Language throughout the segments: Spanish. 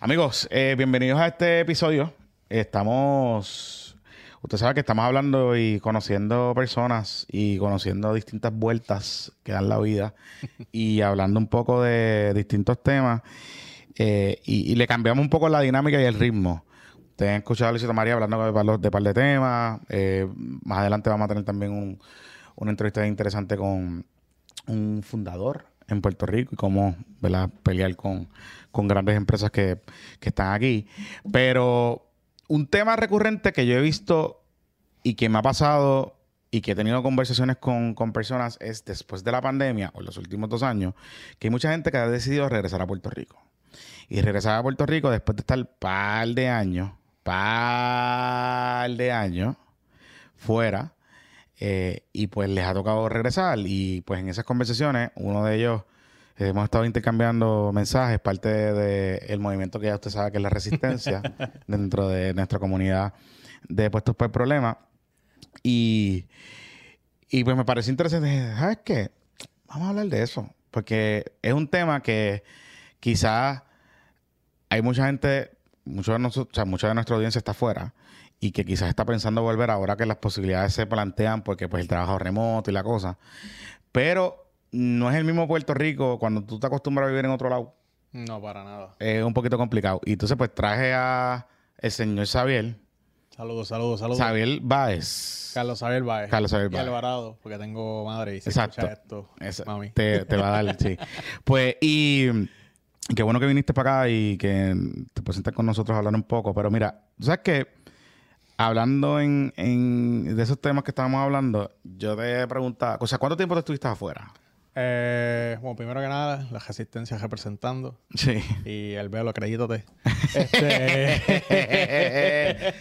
Amigos, eh, bienvenidos a este episodio. Estamos, usted sabe que estamos hablando y conociendo personas y conociendo distintas vueltas que dan la vida y hablando un poco de distintos temas eh, y, y le cambiamos un poco la dinámica y el ritmo. Ustedes han escuchado a Luisito María hablando de par de, par de temas. Eh, más adelante vamos a tener también un- una entrevista interesante con un fundador en Puerto Rico y cómo ¿verdad? pelear con, con grandes empresas que, que están aquí. Pero un tema recurrente que yo he visto y que me ha pasado y que he tenido conversaciones con, con personas es después de la pandemia o los últimos dos años, que hay mucha gente que ha decidido regresar a Puerto Rico. Y regresar a Puerto Rico después de estar par de años, par de años fuera. Eh, y pues les ha tocado regresar. Y pues en esas conversaciones, uno de ellos, eh, hemos estado intercambiando mensajes, parte del movimiento que ya usted sabe que es la resistencia dentro de nuestra comunidad de Puestos por el Problema. Y, y pues me pareció interesante. ¿Sabes qué? Vamos a hablar de eso. Porque es un tema que quizás hay mucha gente, mucho de nosotros, o sea, mucha de nuestra audiencia está afuera y que quizás está pensando volver ahora que las posibilidades se plantean porque pues el trabajo remoto y la cosa. Pero no es el mismo Puerto Rico cuando tú te acostumbras a vivir en otro lado. No, para nada. Es un poquito complicado. Y entonces pues traje a el señor Xavier. Saludos, saludos, saludos. Xavier Báez. Carlos Xavier Baez. Carlos Xavier Y Baez. Alvarado, porque tengo madre y se Exacto. escucha esto, Esa- mami. Te, te va a dar, sí. Pues, y y qué bueno que viniste para acá y que te puedes sentar con nosotros a hablar un poco. Pero mira, ¿tú ¿sabes qué? Hablando en, en- de esos temas que estábamos hablando, yo te preguntaba, o sea, ¿cuánto tiempo te estuviste afuera? Eh, bueno, primero que nada, la resistencia representando. Sí. Y el velo, acredítate. este,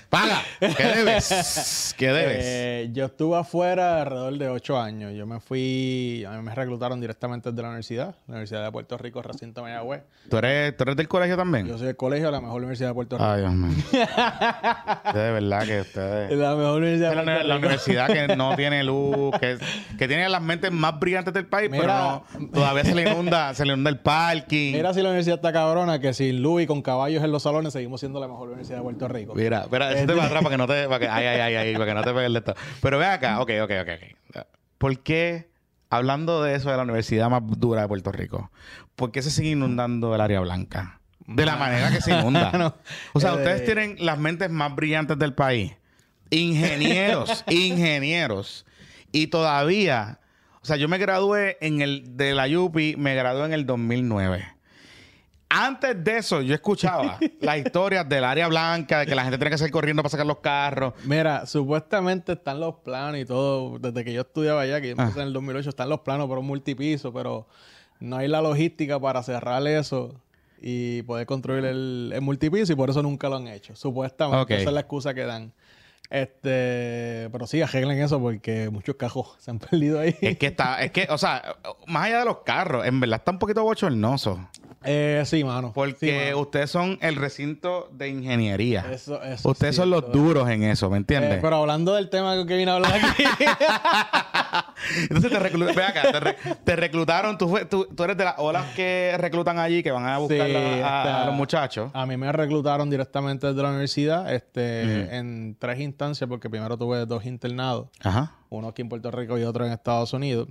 Paga. ¿Qué debes? ¿Qué debes? eh, yo estuve afuera alrededor de ocho años. Yo me fui, a mí me reclutaron directamente desde la universidad, la Universidad de Puerto Rico, recinto Mayagüez. ¿Tú, eres, ¿Tú eres del colegio también? Yo soy del colegio de la mejor universidad de Puerto Rico. Ay, Dios mío. de verdad que ustedes... La mejor universidad de la, la universidad que no tiene luz, que, que tiene las mentes más brillantes del país, Mira. Pero no, todavía se le inunda, se le inunda el parking. Mira si la universidad está cabrona, que sin luz y con caballos en los salones seguimos siendo la mejor universidad de Puerto Rico. Mira, espera, eso te va atrás para que no te, para que, ay, ay, ay, ay, para que no te pegues de esto. Pero ve acá, ok, ok, ok, ok. ¿Por qué, hablando de eso de la universidad más dura de Puerto Rico, por qué se sigue inundando el área blanca? De la manera que se inunda. O sea, eh, ustedes tienen las mentes más brillantes del país. Ingenieros, ingenieros. Y todavía, sea, yo me gradué en el de la UPI, me gradué en el 2009. Antes de eso, yo escuchaba las historias del área blanca, de que la gente tiene que salir corriendo para sacar los carros. Mira, supuestamente están los planos y todo. Desde que yo estudiaba allá, que yo Ah. empecé en el 2008, están los planos para un multipiso, pero no hay la logística para cerrar eso y poder construir el, el multipiso y por eso nunca lo han hecho. Supuestamente. Esa es la excusa que dan. Este, pero sí, arreglen eso porque muchos cajos se han perdido ahí. Es que está, es que, o sea, más allá de los carros, en verdad está un poquito bochornoso. Eh, sí, mano. Sí, Porque mano. ustedes son el recinto de ingeniería. Eso, eso ustedes sí, son los duros en eso, ¿me entiendes? Eh, pero hablando del tema que vine a hablar aquí. Entonces te, reclu- ve acá, te, re- te reclutaron, tú, fue- tú, tú eres de las olas que reclutan allí, que van a buscar Sí, a, a- está- a los muchachos. A mí me reclutaron directamente desde la universidad este, en tres instancias, porque primero tuve dos internados, Ajá, uno aquí en Puerto Rico y otro en Estados Unidos.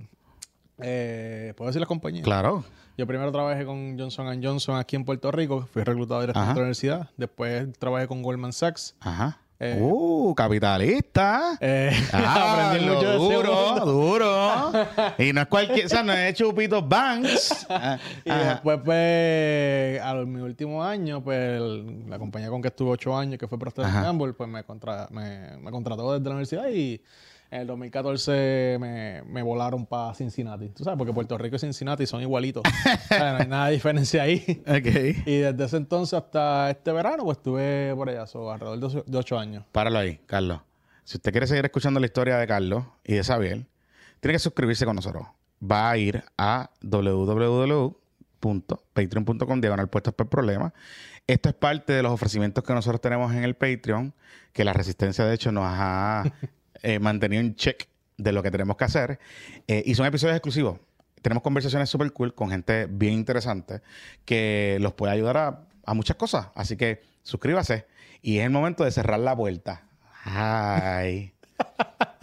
Eh, ¿Puedo decir la compañía? claro. Yo primero trabajé con Johnson Johnson aquí en Puerto Rico, fui reclutado directamente de la universidad. Después trabajé con Goldman Sachs. Ajá. Eh, uh, capitalista. Eh, Ah, aprendí lo mucho de duro, duro. Y no es cualquier, o sea, no es Chupitos Banks. Ah, Y después, pues, a mi último año, pues, el- la compañía con que estuve ocho años, que fue Procter. Gamble, pues me, contra- me, me contrató desde la universidad y en el 2014 me, me volaron para Cincinnati. Tú sabes, porque Puerto Rico y Cincinnati son igualitos. O sea, no hay nada de diferencia ahí. Ok. Y desde ese entonces hasta este verano, pues estuve por allá, so, alrededor de ocho- de ocho años. Páralo ahí, Carlos. Si usted quiere seguir escuchando la historia de Carlos y de Xavier, tiene que suscribirse con nosotros. Va a ir a www.patreon.com diagonal puestos por problema. Esto es parte de los ofrecimientos que nosotros tenemos en el Patreon, que la resistencia de hecho nos ha eh, mantenido en check de lo que tenemos que hacer. Eh, y son episodios exclusivos. Tenemos conversaciones súper cool con gente bien interesante que los puede ayudar a, a muchas cosas. Así que suscríbase y es el momento de cerrar la puerta. Ay.